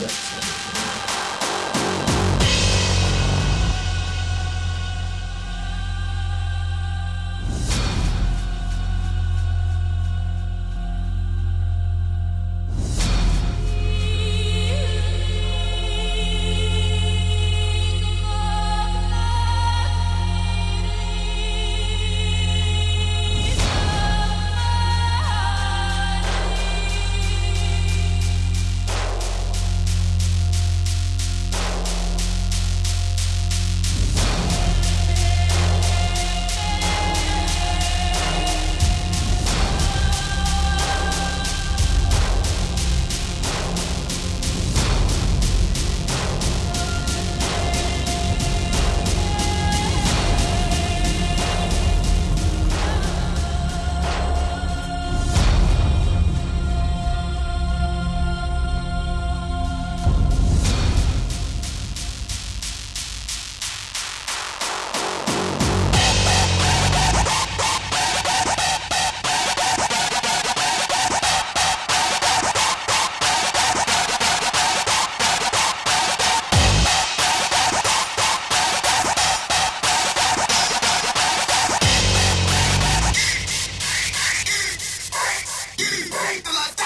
Yeah. Take the life!